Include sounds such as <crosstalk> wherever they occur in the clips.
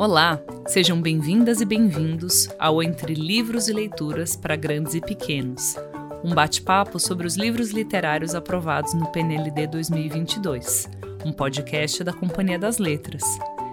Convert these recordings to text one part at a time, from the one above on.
Olá, sejam bem-vindas e bem-vindos ao Entre Livros e Leituras para Grandes e Pequenos, um bate-papo sobre os livros literários aprovados no PNLD 2022, um podcast da Companhia das Letras.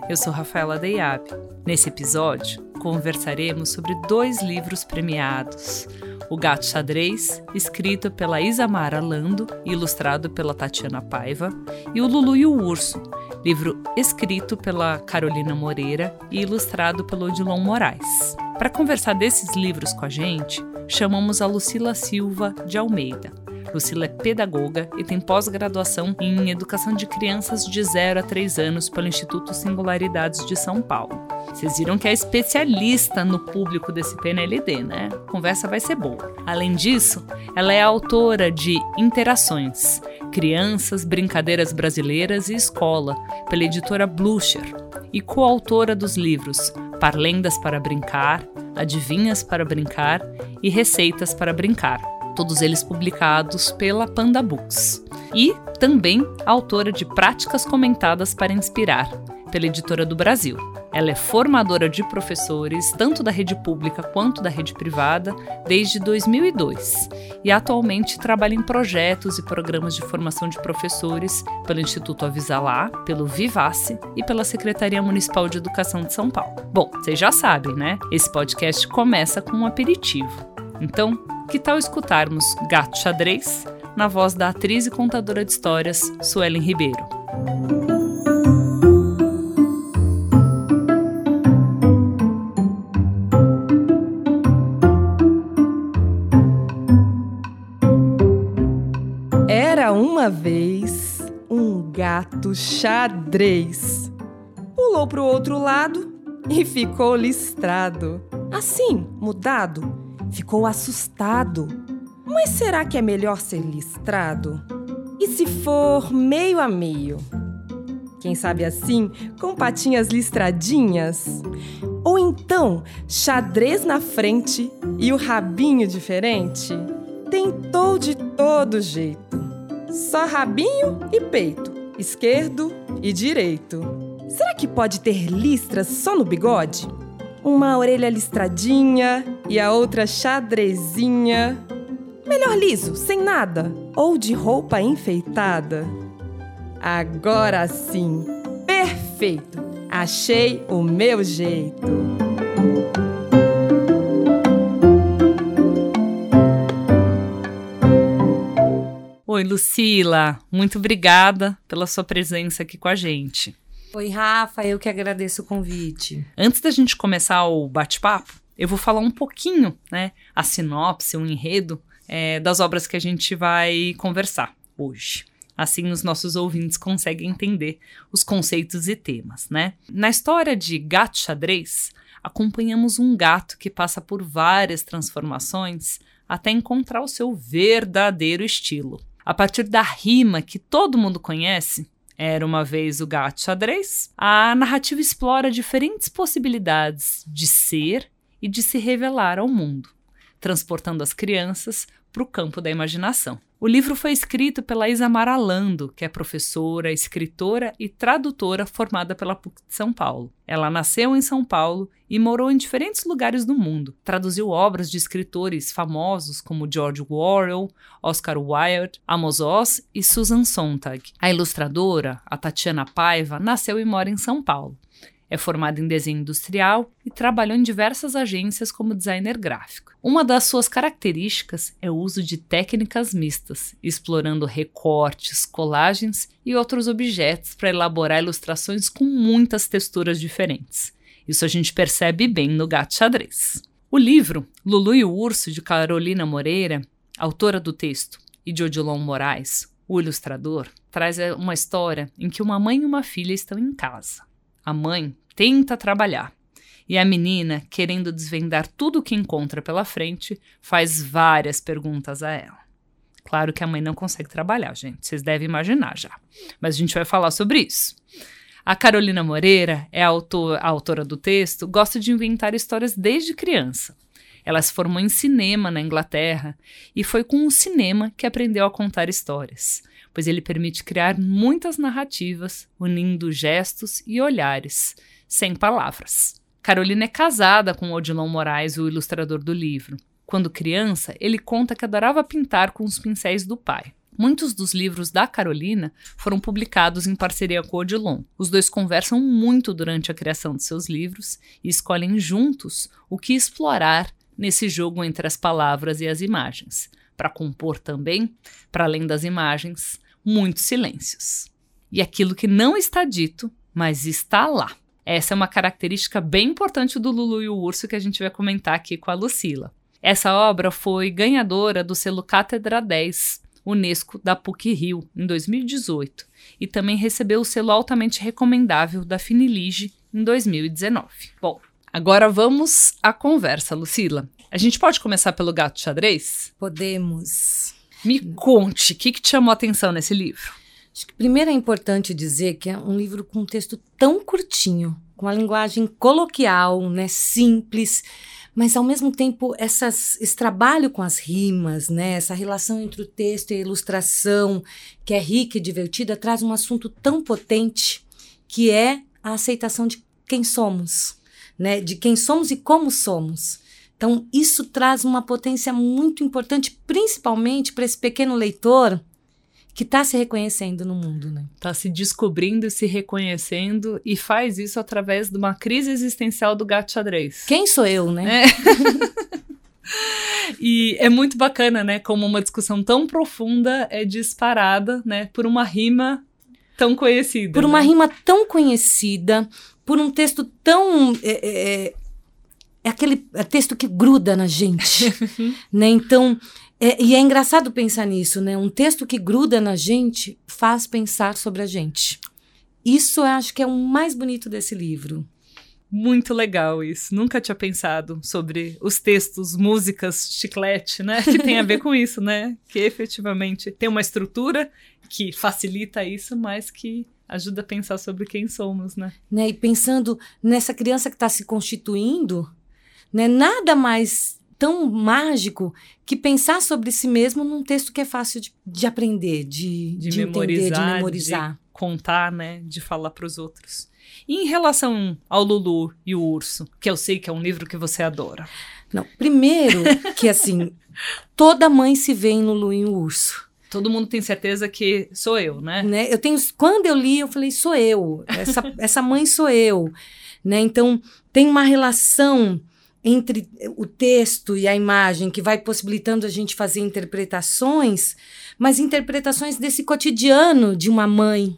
Eu sou Rafaela Deiab. Nesse episódio, conversaremos sobre dois livros premiados. O Gato Xadrez, escrito pela Isamara Lando e ilustrado pela Tatiana Paiva, e o Lulu e o Urso, livro escrito pela Carolina Moreira e ilustrado pelo Odilon Moraes. Para conversar desses livros com a gente, chamamos a Lucila Silva de Almeida. Lucila é pedagoga e tem pós-graduação em Educação de Crianças de 0 a 3 anos pelo Instituto Singularidades de São Paulo. Vocês viram que é especialista no público desse PNLD, né? Conversa vai ser boa. Além disso, ela é autora de Interações, Crianças, Brincadeiras Brasileiras e Escola, pela editora Blucher, e coautora dos livros Parlendas para Brincar, Adivinhas para Brincar e Receitas para Brincar, todos eles publicados pela Panda Books. E também autora de Práticas Comentadas para Inspirar, pela Editora do Brasil. Ela é formadora de professores, tanto da rede pública quanto da rede privada, desde 2002 e atualmente trabalha em projetos e programas de formação de professores pelo Instituto Avisalá, pelo Vivace e pela Secretaria Municipal de Educação de São Paulo. Bom, vocês já sabem, né? Esse podcast começa com um aperitivo. Então, que tal escutarmos Gato Xadrez na voz da atriz e contadora de histórias Suelen Ribeiro? uma vez, um gato xadrez pulou para o outro lado e ficou listrado. Assim, mudado, ficou assustado. Mas será que é melhor ser listrado? E se for meio a meio? Quem sabe assim, com patinhas listradinhas? Ou então, xadrez na frente e o rabinho diferente? Tentou de todo jeito só rabinho e peito, esquerdo e direito. Será que pode ter listras só no bigode? Uma orelha listradinha e a outra xadrezinha. Melhor liso, sem nada, ou de roupa enfeitada. Agora sim, perfeito! Achei o meu jeito. Oi, Lucila. Muito obrigada pela sua presença aqui com a gente. Oi, Rafa. Eu que agradeço o convite. Antes da gente começar o bate-papo, eu vou falar um pouquinho, né, a sinopse, o enredo é, das obras que a gente vai conversar hoje. Assim, os nossos ouvintes conseguem entender os conceitos e temas, né? Na história de Gato Xadrez, acompanhamos um gato que passa por várias transformações até encontrar o seu verdadeiro estilo a partir da rima que todo mundo conhece, era uma vez o gato xadrez, a narrativa explora diferentes possibilidades de ser e de se revelar ao mundo, transportando as crianças para o campo da imaginação. O livro foi escrito pela Isamara Lando, que é professora, escritora e tradutora formada pela PUC de São Paulo. Ela nasceu em São Paulo e morou em diferentes lugares do mundo. Traduziu obras de escritores famosos como George Orwell, Oscar Wilde, Amos Oz e Susan Sontag. A ilustradora, a Tatiana Paiva, nasceu e mora em São Paulo. É formada em desenho industrial e trabalhou em diversas agências como designer gráfico. Uma das suas características é o uso de técnicas mistas, explorando recortes, colagens e outros objetos para elaborar ilustrações com muitas texturas diferentes. Isso a gente percebe bem no Gato Xadrez. O livro Lulu e o Urso, de Carolina Moreira, autora do texto, e de Odilon Moraes, o ilustrador, traz uma história em que uma mãe e uma filha estão em casa. A mãe tenta trabalhar e a menina, querendo desvendar tudo o que encontra pela frente, faz várias perguntas a ela. Claro que a mãe não consegue trabalhar, gente, vocês devem imaginar já. Mas a gente vai falar sobre isso. A Carolina Moreira é a, autor, a autora do texto, gosta de inventar histórias desde criança. Ela se formou em cinema na Inglaterra e foi com o cinema que aprendeu a contar histórias. Pois ele permite criar muitas narrativas, unindo gestos e olhares, sem palavras. Carolina é casada com Odilon Moraes, o ilustrador do livro. Quando criança, ele conta que adorava pintar com os pincéis do pai. Muitos dos livros da Carolina foram publicados em parceria com Odilon. Os dois conversam muito durante a criação de seus livros e escolhem juntos o que explorar nesse jogo entre as palavras e as imagens, para compor também, para além das imagens, muitos silêncios. E aquilo que não está dito, mas está lá. Essa é uma característica bem importante do Lulu e o Urso que a gente vai comentar aqui com a Lucila. Essa obra foi ganhadora do selo Cátedra 10 Unesco da PUC Rio em 2018 e também recebeu o selo altamente recomendável da Finilige em 2019. Bom, agora vamos à conversa, Lucila. A gente pode começar pelo gato xadrez? Podemos. Me conte, o que, que te chamou a atenção nesse livro? Acho que primeiro é importante dizer que é um livro com um texto tão curtinho, com uma linguagem coloquial, né, simples, mas ao mesmo tempo essas, esse trabalho com as rimas, né, essa relação entre o texto e a ilustração, que é rica e divertida, traz um assunto tão potente que é a aceitação de quem somos, né, de quem somos e como somos. Então isso traz uma potência muito importante, principalmente para esse pequeno leitor que está se reconhecendo no mundo, né? Está se descobrindo e se reconhecendo e faz isso através de uma crise existencial do gato xadrez. Quem sou eu, né? É. <laughs> e é muito bacana, né? Como uma discussão tão profunda é disparada, né? Por uma rima tão conhecida. Por uma né? rima tão conhecida, por um texto tão. É, é, é aquele é texto que gruda na gente, <laughs> né? Então. É, e é engraçado pensar nisso, né? Um texto que gruda na gente faz pensar sobre a gente. Isso eu acho que é o mais bonito desse livro. Muito legal isso. Nunca tinha pensado sobre os textos, músicas, chiclete, né? Que tem a ver com isso, né? Que efetivamente tem uma estrutura que facilita isso, mas que ajuda a pensar sobre quem somos, né? né? E pensando nessa criança que está se constituindo, né? Nada mais tão mágico que pensar sobre si mesmo num texto que é fácil de, de aprender, de, De, de memorizar, entender, de memorizar. Contar, né? De falar para os outros. E em relação ao Lulu e o Urso, que eu sei que é um livro que você adora. Não, primeiro que assim, toda mãe se vê em Lulu e o Urso. Todo mundo tem certeza que sou eu, né? Né? Eu tenho, quando eu li, eu falei, sou eu. Essa, <laughs> essa mãe sou eu. Né? Então, tem uma relação entre o texto e a imagem que vai possibilitando a gente fazer interpretações, mas interpretações desse cotidiano de uma mãe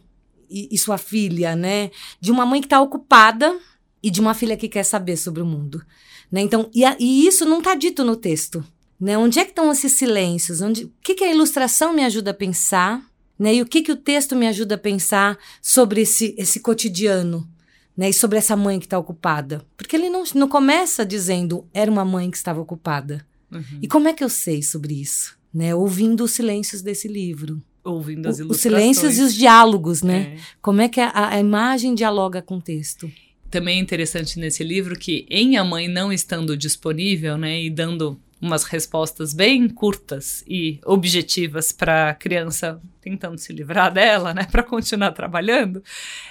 e, e sua filha, né? De uma mãe que está ocupada e de uma filha que quer saber sobre o mundo. Né? Então, e, a- e isso não está dito no texto. Né? Onde é que estão esses silêncios? Onde, o que, que a ilustração me ajuda a pensar? Né? E o que, que o texto me ajuda a pensar sobre esse, esse cotidiano? Né? E sobre essa mãe que está ocupada? Porque ele não, não começa dizendo era uma mãe que estava ocupada. Uhum. E como é que eu sei sobre isso? Né? Ouvindo os silêncios desse livro. Ouvindo as O- os ilustrações. silêncios e os diálogos, né? É. Como é que a, a imagem dialoga com o texto? Também é interessante nesse livro que, em a mãe não estando disponível, né, e dando umas respostas bem curtas e objetivas para a criança tentando se livrar dela, né, para continuar trabalhando,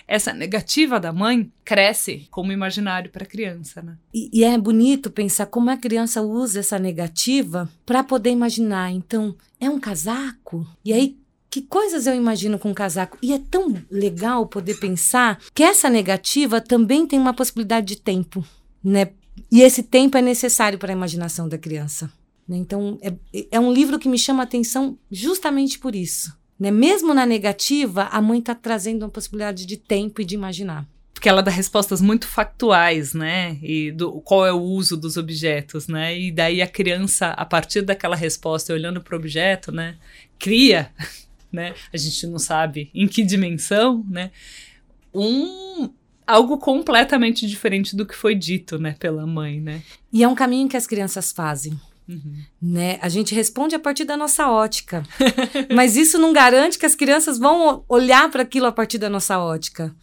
essa negativa da mãe cresce como imaginário para a criança, né? E, e é bonito pensar como a criança usa essa negativa para poder imaginar. Então, é um casaco? E aí, que coisas eu imagino com um casaco? E é tão legal poder pensar que essa negativa também tem uma possibilidade de tempo, né? E esse tempo é necessário para a imaginação da criança. né? Então, é, é um livro que me chama a atenção justamente por isso. Né? Mesmo na negativa, a mãe está trazendo uma possibilidade de tempo e de imaginar. Porque ela dá respostas muito factuais, né? E do qual é o uso dos objetos, né? E daí a criança, a partir daquela resposta, olhando para o objeto, né, cria, né? A gente não sabe em que dimensão, né? Um algo completamente diferente do que foi dito, né, pela mãe, né? E é um caminho que as crianças fazem. Uhum. né? A gente responde a partir da nossa ótica. <laughs> Mas isso não garante que as crianças vão olhar para aquilo a partir da nossa ótica.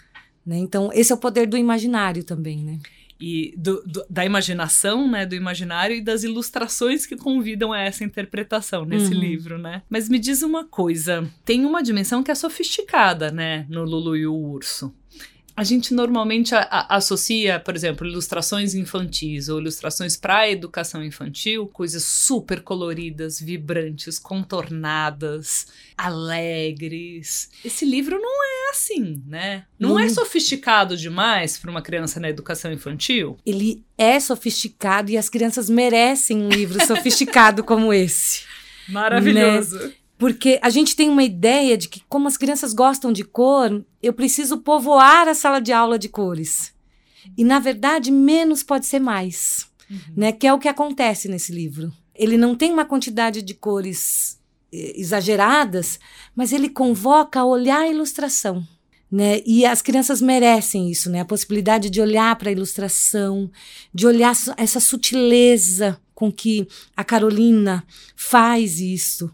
Né? Então, esse é o poder do imaginário também, né? E do, do, da imaginação, né, do imaginário e das ilustrações que convidam a essa interpretação nesse uhum. livro, né? Mas me diz uma coisa, tem uma dimensão que é sofisticada, né, no Lulu e o Urso a gente normalmente a, a, associa, por exemplo, ilustrações infantis ou ilustrações para a educação infantil, coisas super coloridas, vibrantes, contornadas, alegres. Esse livro não é assim, né? Não hum. é sofisticado demais para uma criança na educação infantil? Ele é sofisticado e as crianças merecem um livro sofisticado <laughs> como esse. Maravilhoso. Né? Porque a gente tem uma ideia de que, como as crianças gostam de cor, eu preciso povoar a sala de aula de cores. E, na verdade, menos pode ser mais. Uhum. Né? Que é o que acontece nesse livro. Ele não tem uma quantidade de cores exageradas, mas ele convoca a olhar a ilustração. Né? E as crianças merecem isso, né? A possibilidade de olhar para a ilustração, de olhar essa sutileza com que a Carolina faz isso.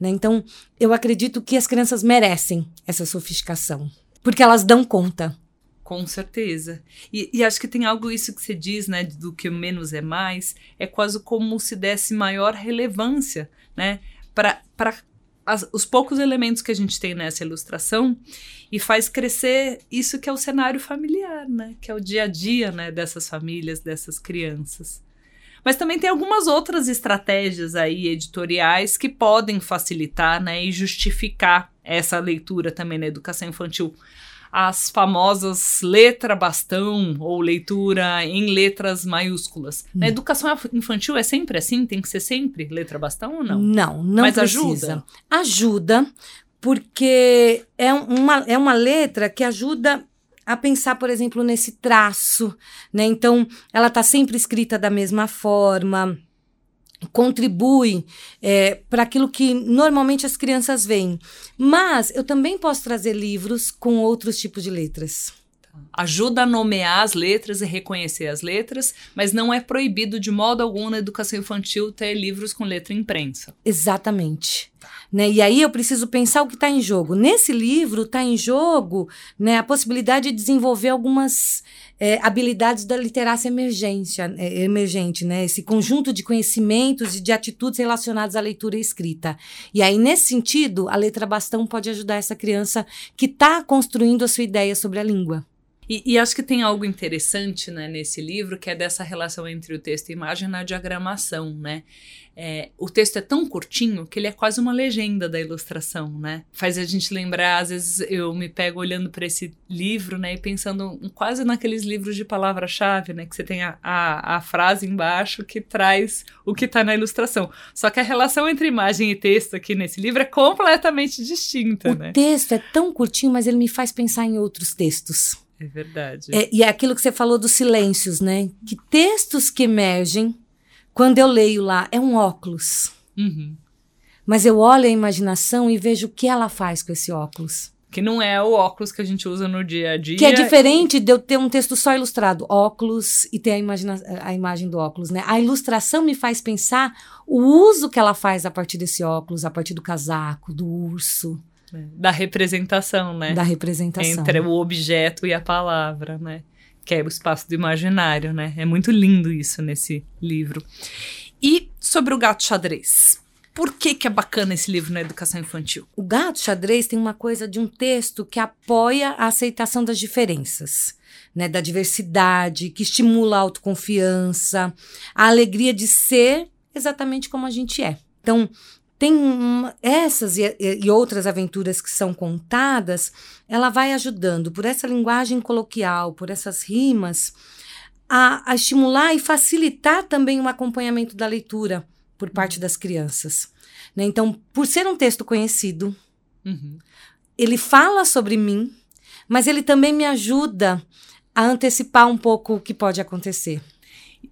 Né? Então, eu acredito que as crianças merecem essa sofisticação, porque elas dão conta. Com certeza. E, e, acho que tem algo isso que você diz, né, do que menos é mais, é quase como se desse maior relevância, né, para os poucos elementos que a gente tem nessa ilustração e faz crescer isso que é o cenário familiar, né, que é o dia a dia, né, dessas famílias, dessas crianças. Mas também tem algumas outras estratégias aí editoriais que podem facilitar né, e justificar essa leitura também na educação infantil. As famosas letra bastão ou leitura em letras maiúsculas. Hum. Na educação infantil é sempre assim? Tem que ser sempre letra bastão ou não? Não, não Mas precisa. ajuda? Ajuda, porque é uma, é uma letra que ajuda a pensar, por exemplo, nesse traço, né? Então, ela está sempre escrita da mesma forma, contribui é, para aquilo que normalmente as crianças veem. Mas eu também posso trazer livros com outros tipos de letras. Ajuda a nomear as letras e reconhecer as letras, mas não é proibido de modo algum na educação infantil ter livros com letra imprensa. Exatamente. Né? E aí eu preciso pensar o que está em jogo. Nesse livro está em jogo né, a possibilidade de desenvolver algumas é, habilidades da literacia emergência, é, emergente, né? esse conjunto de conhecimentos e de atitudes relacionadas à leitura e escrita. E aí, nesse sentido, a letra bastão pode ajudar essa criança que está construindo a sua ideia sobre a língua. E, e, acho que tem algo interessante né, nesse livro, que é dessa relação entre o texto e a imagem na diagramação, né? É, o texto é tão curtinho que ele é quase uma legenda da ilustração, né? Faz a gente lembrar, às vezes eu me pego olhando para esse livro, né, e pensando quase naqueles livros de palavra-chave, né, que você tem a, a, a, frase embaixo que traz o que está na ilustração. Só que a relação entre imagem e texto aqui nesse livro é completamente distinta, o né? O texto é tão curtinho, mas ele me faz pensar em outros textos. É verdade. É, e é aquilo que você falou dos silêncios, né? Que textos que emergem quando eu leio lá é um óculos. Uhum. Mas eu olho a imaginação e vejo o que ela faz com esse óculos. Que não é o óculos que a gente usa no dia a dia. Que é diferente de eu ter um texto só ilustrado, óculos, e ter a, imagina a imagem do óculos, né? A ilustração me faz pensar o uso que ela faz a partir desse óculos, a partir do casaco, do urso. Da representação, né? Da representação. Entre o objeto e a palavra, né? Que é o espaço do imaginário, né? É muito lindo isso nesse livro. E sobre o gato xadrez. Por que, que é bacana esse livro na educação infantil? O Gato Xadrez tem uma coisa de um texto que apoia a aceitação das diferenças, né, da diversidade, que estimula a autoconfiança, a alegria de ser exatamente como a gente é. Então, tem uma, essas e, e, outras aventuras que são contadas, ela vai ajudando por essa linguagem coloquial, por essas rimas, a, a estimular e facilitar também o acompanhamento da leitura por parte das crianças. Né? Então, por ser um texto conhecido, uhum. ele fala sobre mim, mas ele também me ajuda a antecipar um pouco o que pode acontecer.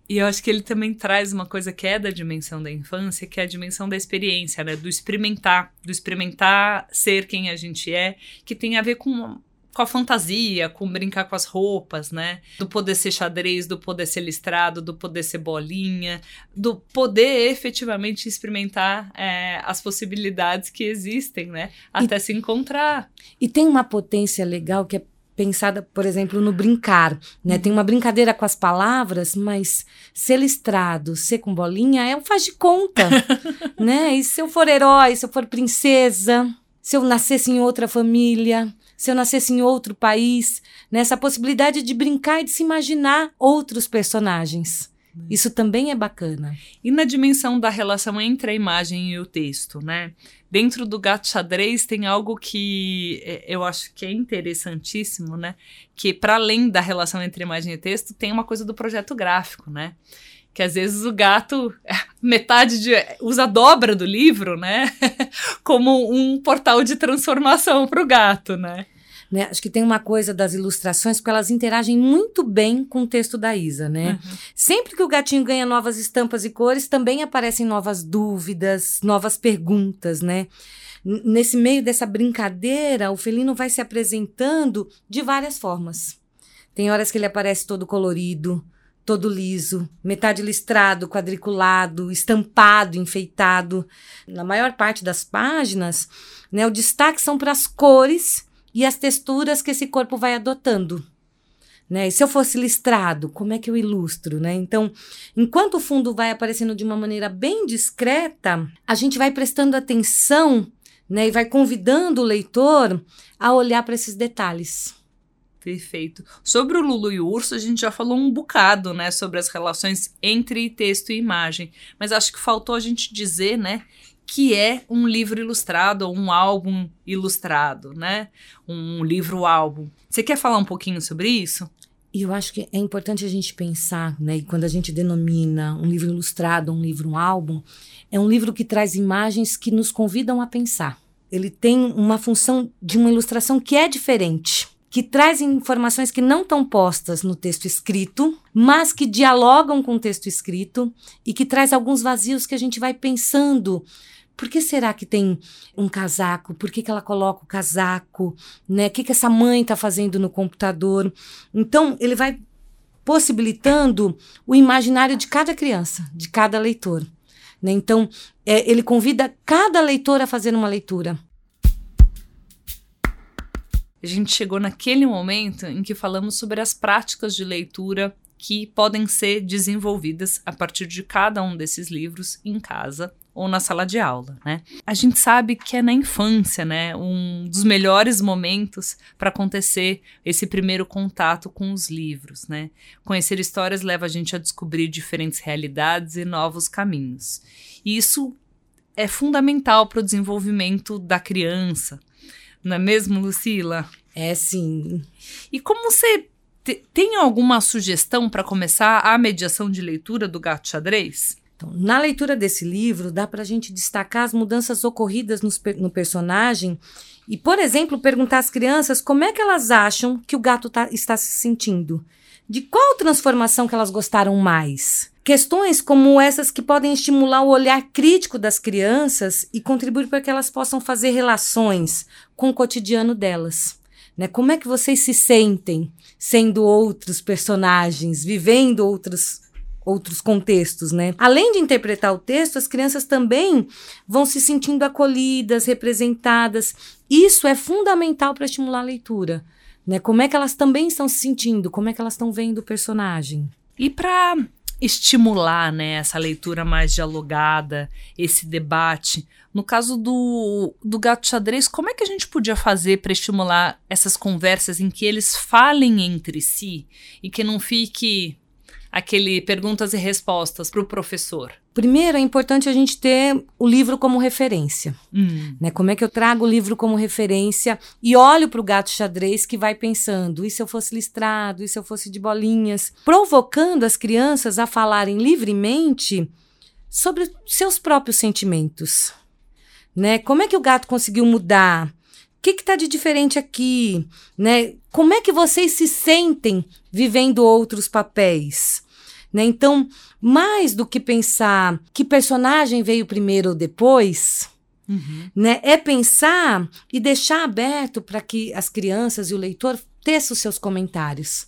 E eu acho que ele também traz uma coisa que é da dimensão da infância, que é a dimensão da experiência, né? Do experimentar, do experimentar ser quem a gente é, que tem a ver com, com a fantasia, com brincar com as roupas, né? Do poder ser xadrez, do poder ser listrado, do poder ser bolinha, do poder efetivamente experimentar é, as possibilidades que existem, né? Até e, se encontrar. E tem uma potência legal que é pensada, por exemplo, no brincar, né? Tem uma brincadeira com as palavras, mas ser listrado, ser com bolinha é um faz de conta, <laughs> né? E se eu for herói, se eu for princesa, se eu nascesse em outra família, se eu nascesse em outro país, nessa né? possibilidade de brincar e de se imaginar outros personagens. Isso também é bacana. E na dimensão da relação entre a imagem e o texto, né? Dentro do gato xadrez tem algo que é, eu acho que é interessantíssimo, né? Que para além da relação entre imagem e texto, tem uma coisa do projeto gráfico, né? Que às vezes o gato, <laughs> metade de, usa a dobra do livro, né? <laughs> Como um portal de transformação para o gato, né? Né? Acho que tem uma coisa das ilustrações, porque elas interagem muito bem com o texto da Isa, né? Uhum. Sempre que o gatinho ganha novas estampas e cores, também aparecem novas dúvidas, novas perguntas, né? Nesse meio dessa brincadeira, o felino vai se apresentando de várias formas. Tem horas que ele aparece todo colorido, todo liso, metade listrado, quadriculado, estampado, enfeitado. Na maior parte das páginas, né, o destaque são para as cores e as texturas que esse corpo vai adotando. Né? E se eu fosse listrado, como é que eu ilustro, né? Então, enquanto o fundo vai aparecendo de uma maneira bem discreta, a gente vai prestando atenção, né, e vai convidando o leitor a olhar para esses detalhes. Perfeito. Sobre o Lulu e o Urso, a gente já falou um bocado, né, sobre as relações entre texto e imagem, mas acho que faltou a gente dizer, né, que é um livro ilustrado ou um álbum ilustrado, né? Um livro-álbum. Você quer falar um pouquinho sobre isso? Eu acho que é importante a gente pensar, né? E quando a gente denomina um livro ilustrado, um livro, um álbum, é um livro que traz imagens que nos convidam a pensar. Ele tem uma função de uma ilustração que é diferente, que traz informações que não estão postas no texto escrito, mas que dialogam com o texto escrito e que traz alguns vazios que a gente vai pensando por que será que tem um casaco? Por que, que ela coloca o casaco? Né? O que, que essa mãe está fazendo no computador? Então, ele vai possibilitando o imaginário de cada criança, de cada leitor. Né? Então, é, ele convida cada leitor a fazer uma leitura. A gente chegou naquele momento em que falamos sobre as práticas de leitura que podem ser desenvolvidas a partir de cada um desses livros em casa ou na sala de aula, né? A gente sabe que é na infância, né, um dos melhores momentos para acontecer esse primeiro contato com os livros, né? Conhecer histórias leva a gente a descobrir diferentes realidades e novos caminhos. E isso é fundamental para o desenvolvimento da criança, não é mesmo, Lucila? É sim. E como você tem alguma sugestão para começar a mediação de leitura do gato xadrez? Então, na leitura desse livro, dá para a gente destacar as mudanças ocorridas no, no, personagem e, por exemplo, perguntar às crianças como é que elas acham que o gato tá, está se sentindo. De qual transformação que elas gostaram mais? Questões como essas que podem estimular o olhar crítico das crianças e contribuir para que elas possam fazer relações com o cotidiano delas. Né? Como é que vocês se sentem sendo outros personagens, vivendo outros outros contextos, né? Além de interpretar o texto, as crianças também vão se sentindo acolhidas, representadas. Isso é fundamental para estimular a leitura, né? Como é que elas também estão se sentindo? Como é que elas estão vendo o personagem? E para estimular, né, essa leitura mais dialogada, esse debate, no caso do, do gato xadrez, como é que a gente podia fazer para estimular essas conversas em que eles falem entre si e que não fique aquele perguntas e respostas para o professor? Primeiro, é importante a gente ter o livro como referência. Hum. Né? Como é que eu trago o livro como referência e olho para o gato xadrez que vai pensando: e se eu fosse listrado? E se eu fosse de bolinhas? Provocando as crianças a falarem livremente sobre seus próprios sentimentos. Né? Como é que o gato conseguiu mudar? O que está de diferente aqui? Né? Como é que vocês se sentem vivendo outros papéis? Né? Então, mais do que pensar que personagem veio primeiro ou depois, uhum. né? é pensar e deixar aberto para que as crianças e o leitor teçam seus comentários.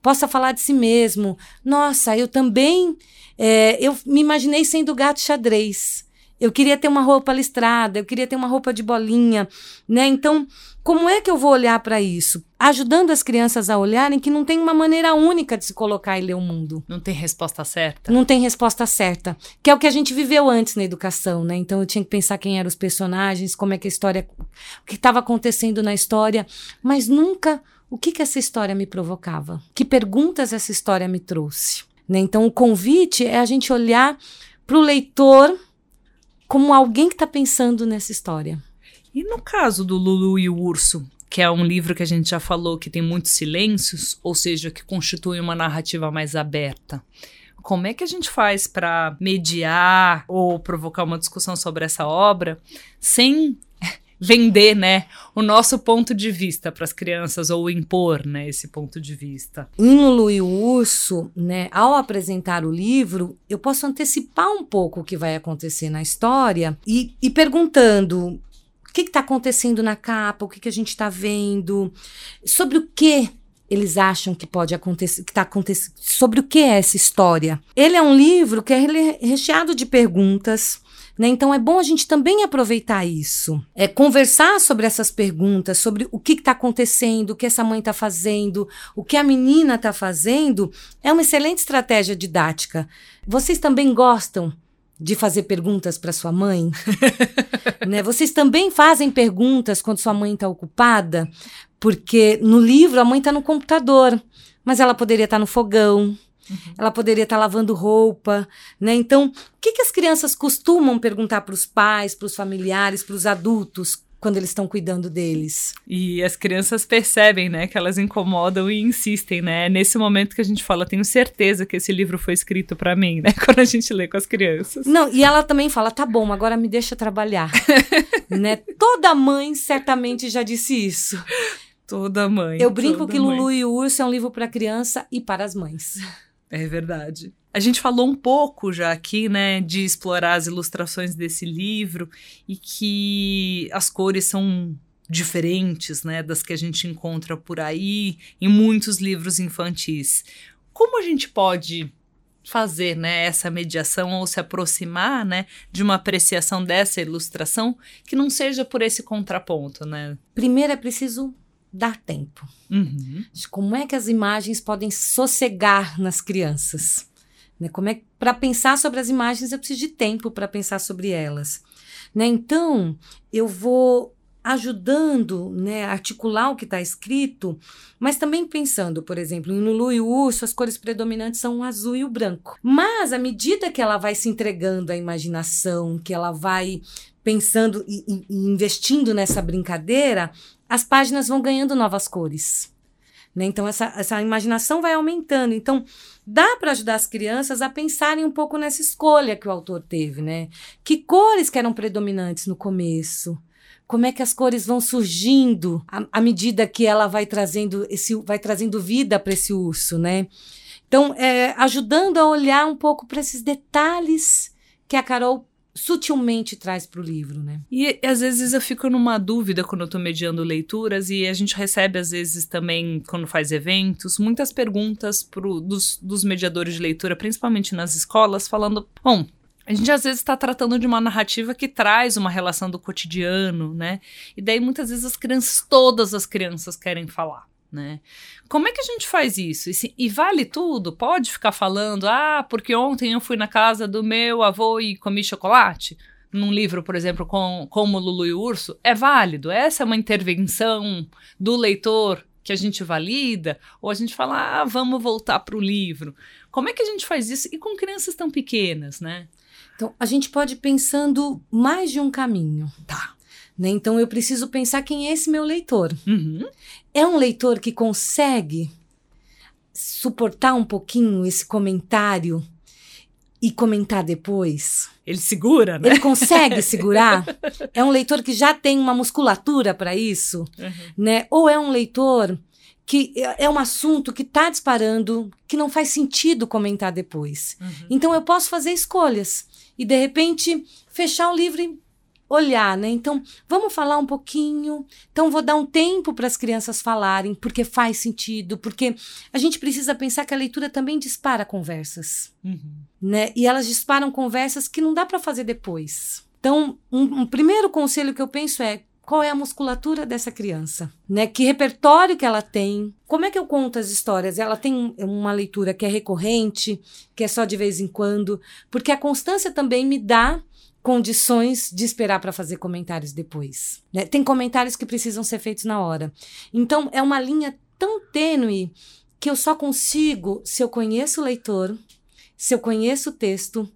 Possa falar de si mesmo. Nossa, eu também. É, eu me imaginei sendo gato xadrez. Eu queria ter uma roupa listrada, eu queria ter uma roupa de bolinha, né? Então, como é que eu vou olhar para isso? Ajudando as crianças a olharem que não tem uma maneira única de se colocar e ler o mundo. Não tem resposta certa. Não tem resposta certa, que é o que a gente viveu antes na educação, né? Então eu tinha que pensar quem eram os personagens, como é que a história, o que estava acontecendo na história, mas nunca o que que essa história me provocava? Que perguntas essa história me trouxe? Né? Então o convite é a gente olhar para o leitor como alguém que está pensando nessa história. E no caso do Lulu e o Urso, que é um livro que a gente já falou que tem muitos silêncios, ou seja, que constitui uma narrativa mais aberta. Como é que a gente faz para mediar ou provocar uma discussão sobre essa obra sem vender, né, o nosso ponto de vista para as crianças ou impor, né, esse ponto de vista. Lulu e o Urso, né, ao apresentar o livro, eu posso antecipar um pouco o que vai acontecer na história e, e perguntando o que está acontecendo na capa, o que, que a gente está vendo, sobre o que eles acham que pode acontecer, que está acontecendo, sobre o que é essa história. Ele é um livro que é recheado de perguntas né? Então é bom a gente também aproveitar isso. É conversar sobre essas perguntas, sobre o que está acontecendo, o que essa mãe está fazendo, o que a menina está fazendo, é uma excelente estratégia didática. Vocês também gostam de fazer perguntas para sua mãe? <laughs> né? Vocês também fazem perguntas quando sua mãe está ocupada? Porque no livro a mãe está no computador, mas ela poderia estar tá no fogão, Uhum. Ela poderia estar lavando roupa, né? Então, o que, que as crianças costumam perguntar para os pais, para os familiares, para os adultos quando eles estão cuidando deles. E as crianças percebem, né, que elas incomodam e insistem, né? É nesse momento que a gente fala, tenho certeza que esse livro foi escrito para mim, né? <laughs> Quando a gente lê com as crianças. Não, e ela também fala, tá bom, agora me deixa trabalhar, <laughs> né? Toda mãe certamente já disse isso. Toda mãe. Eu brinco que mãe. Lulu e o Urso é um livro para criança e para as mães. É verdade. A gente falou um pouco já aqui, né, de explorar as ilustrações desse livro e que as cores são diferentes, né, das que a gente encontra por aí em muitos livros infantis. Como a gente pode fazer, né, essa mediação ou se aproximar, né, de uma apreciação dessa ilustração que não seja por esse contraponto, né? Primeiro é preciso dar tempo. Uhum. Como é que as imagens podem sossegar nas crianças? Né? Como é para pensar sobre as imagens eu preciso de tempo para pensar sobre elas. Né? Então eu vou ajudando né, a articular o que está escrito, mas também pensando, por exemplo, em Lulu e o Urso, as cores predominantes são o azul e o branco. Mas à medida que ela vai se entregando à imaginação, que ela vai pensando e, e investindo nessa brincadeira, as páginas vão ganhando novas cores. Né? Então, essa, essa imaginação vai aumentando. Então, dá para ajudar as crianças a pensarem um pouco nessa escolha que o autor teve, né? Que cores que eram predominantes no começo? Como é que as cores vão surgindo à, medida que ela vai trazendo esse, vai trazendo vida para esse urso, né? Então, é, ajudando a olhar um pouco para esses detalhes que a Carol sutilmente traz para o livro, né? E às vezes eu fico numa dúvida quando eu estou mediando leituras e a gente recebe às vezes também quando faz eventos muitas perguntas pro, dos, dos mediadores de leitura, principalmente nas escolas, falando, bom, a gente às vezes está tratando de uma narrativa que traz uma relação do cotidiano, né? E daí muitas vezes as crianças, todas as crianças querem falar né? Como é que a gente faz isso? E, se, e, vale tudo? Pode ficar falando, ah, porque ontem eu fui na casa do meu avô e comi chocolate? Num livro, por exemplo, com, como Lulu e o Urso, é válido? Essa é uma intervenção do leitor que a gente valida? Ou a gente fala, ah, vamos voltar para o livro? Como é que a gente faz isso? E com crianças tão pequenas, né? Então, a gente pode ir pensando mais de um caminho. Tá. Né? Então eu preciso pensar quem é esse meu leitor. Uhum. É um leitor que consegue suportar um pouquinho esse comentário e comentar depois? Ele segura, né? Ele consegue <laughs> segurar? É um leitor que já tem uma musculatura para isso, uhum. né? Ou é um leitor que é, é um assunto que está disparando, que não faz sentido comentar depois. Uhum. Então eu posso fazer escolhas e de repente fechar o livro e olhar, né? Então, vamos falar um pouquinho. Então, vou dar um tempo para as crianças falarem, porque faz sentido, porque a gente precisa pensar que a leitura também dispara conversas, uhum. né? E elas disparam conversas que não dá para fazer depois. Então, um, um primeiro conselho que eu penso é qual é a musculatura dessa criança, né? Que repertório que ela tem? Como é que eu conto as histórias? Ela tem uma leitura que é recorrente, que é só de vez em quando, porque a constância também me dá condições de esperar para fazer comentários depois. Né? Tem comentários que precisam ser feitos na hora. Então é uma linha tão tênue que eu só consigo se eu conheço o leitor, se eu conheço o texto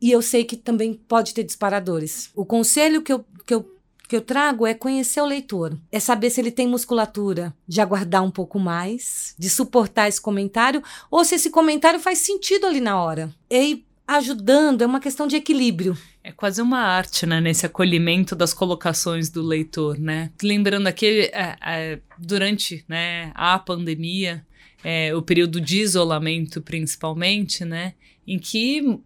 e eu sei que também pode ter disparadores. O conselho que eu, que eu, que eu trago é conhecer o leitor, é saber se ele tem musculatura de aguardar um pouco mais, de suportar esse comentário, ou se esse comentário faz sentido ali na hora. E ajudando, é uma questão de equilíbrio. É quase uma arte, né, nesse acolhimento das colocações do leitor, né? Lembrando aqui, é, é, durante né, a pandemia, é, o período de isolamento principalmente, né, em que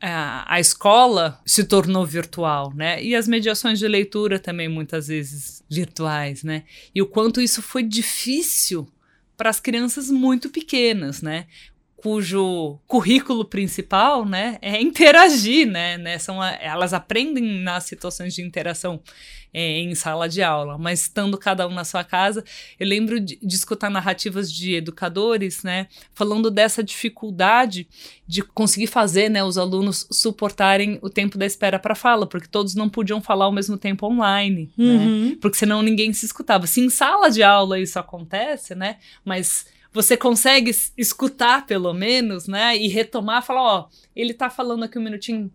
a, a escola se tornou virtual, né? E as mediações de leitura também muitas vezes virtuais, né? E o quanto isso foi difícil para as crianças muito pequenas, né? Cujo currículo principal, né, é interagir, né, né são a, elas aprendem nas situações de interação é, em sala de aula, mas estando cada um na sua casa, eu lembro de, de, escutar narrativas de educadores, né, falando dessa dificuldade de conseguir fazer, né, os alunos suportarem o tempo da espera para fala, porque todos não podiam falar ao mesmo tempo online, né, uhum. né, porque senão ninguém se escutava. Se em sala de aula isso acontece, né, mas você consegue escutar pelo menos, né? E retomar, falar, ó, ele tá falando aqui um minutinho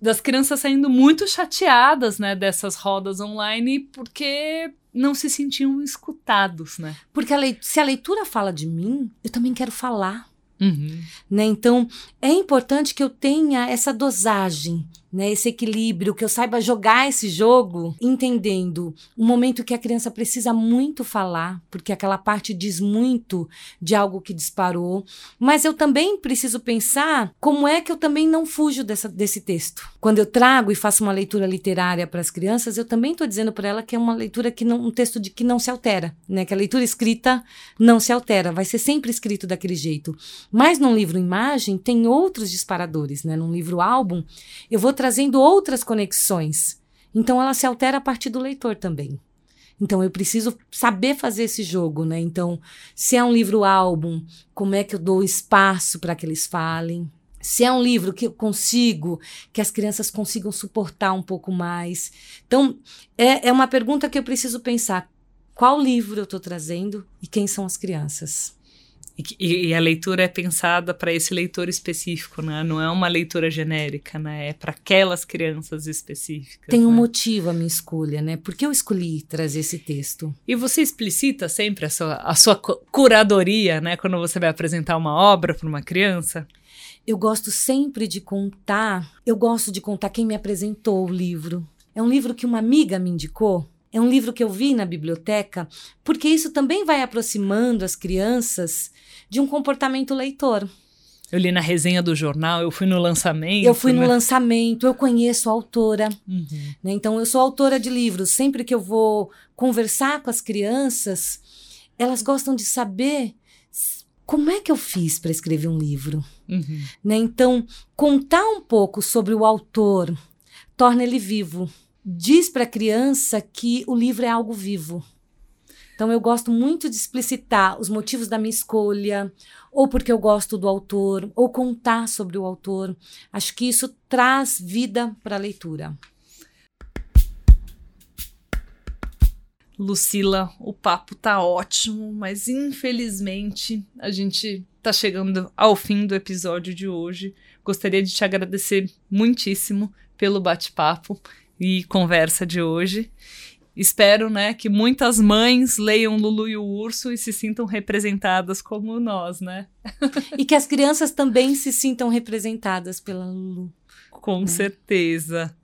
das crianças saindo muito chateadas, né, dessas rodas online porque não se sentiam escutados, né? Porque a se a leitura fala de mim, eu também quero falar. Uhum. Né? Então, é importante que eu tenha essa dosagem né, esse equilíbrio, que eu saiba jogar esse jogo, entendendo o momento que a criança precisa muito falar, porque aquela parte diz muito de algo que disparou, mas eu também preciso pensar como é que eu também não fujo dessa, desse texto. Quando eu trago e faço uma leitura literária para as crianças, eu também estou dizendo para ela que é uma leitura que não, um texto de que não se altera, né, que a leitura escrita não se altera, vai ser sempre escrito daquele jeito. Mas num livro imagem tem outros disparadores, né? Num livro álbum, eu vou trazer trazendo outras conexões. Então ela se altera a partir do leitor também. Então eu preciso saber fazer esse jogo, né? Então, se é um livro álbum, como é que eu dou espaço para que eles falem? Se é um livro que eu consigo, que as crianças consigam suportar um pouco mais. Então, é, é uma pergunta que eu preciso pensar. Qual livro eu estou trazendo e quem são as crianças? E, e, a leitura é pensada para esse leitor específico, né? Não é uma leitura genérica, né? É para aquelas crianças específicas. Tem um né? motivo a minha escolha, né? Por que eu escolhi trazer esse texto? E você explicita sempre a sua, a sua curadoria, né? Quando você vai apresentar uma obra para uma criança? Eu gosto sempre de contar. Eu gosto de contar quem me apresentou o livro. É um livro que uma amiga me indicou é um livro que eu vi na biblioteca, porque isso também vai aproximando as crianças de um comportamento leitor. Eu li na resenha do jornal, eu fui no lançamento. Eu fui né? no lançamento, eu conheço a autora. Uhum. Né? Então, eu sou autora de livros. Sempre que eu vou conversar com as crianças, elas gostam de saber como é que eu fiz para escrever um livro. Uhum. Né? Então, contar um pouco sobre o autor torna ele vivo diz para a criança que o livro é algo vivo. Então eu gosto muito de explicitar os motivos da minha escolha, ou porque eu gosto do autor, ou contar sobre o autor. Acho que isso traz vida para a leitura. Lucila, o papo tá ótimo, mas infelizmente a gente tá chegando ao fim do episódio de hoje. Gostaria de te agradecer muitíssimo pelo bate-papo e conversa de hoje. Espero, né, que muitas mães leiam Lulu e o Urso e se sintam representadas como nós, né? e que as crianças também se sintam representadas pela Lulu. Com né? certeza.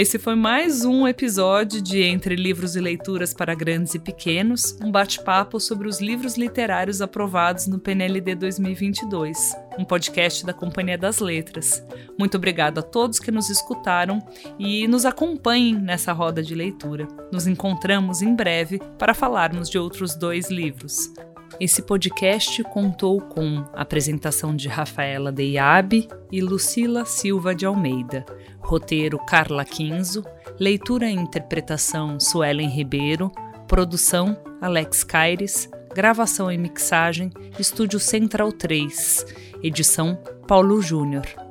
Esse foi mais um episódio de Entre Livros e Leituras para Grandes e Pequenos, um bate-papo sobre os livros literários aprovados no PNLD 2022, um podcast da Companhia das Letras. Muito obrigado a todos que nos escutaram e nos acompanhem nessa roda de leitura. Nos encontramos em breve para falarmos de outros dois livros. Esse podcast contou com apresentação de Rafaela Deiabe e Lucila Silva de Almeida, roteiro Carla Quinzo, leitura e interpretação Suelen Ribeiro, produção Alex Caires, gravação e mixagem Estúdio Central 3, edição Paulo Júnior.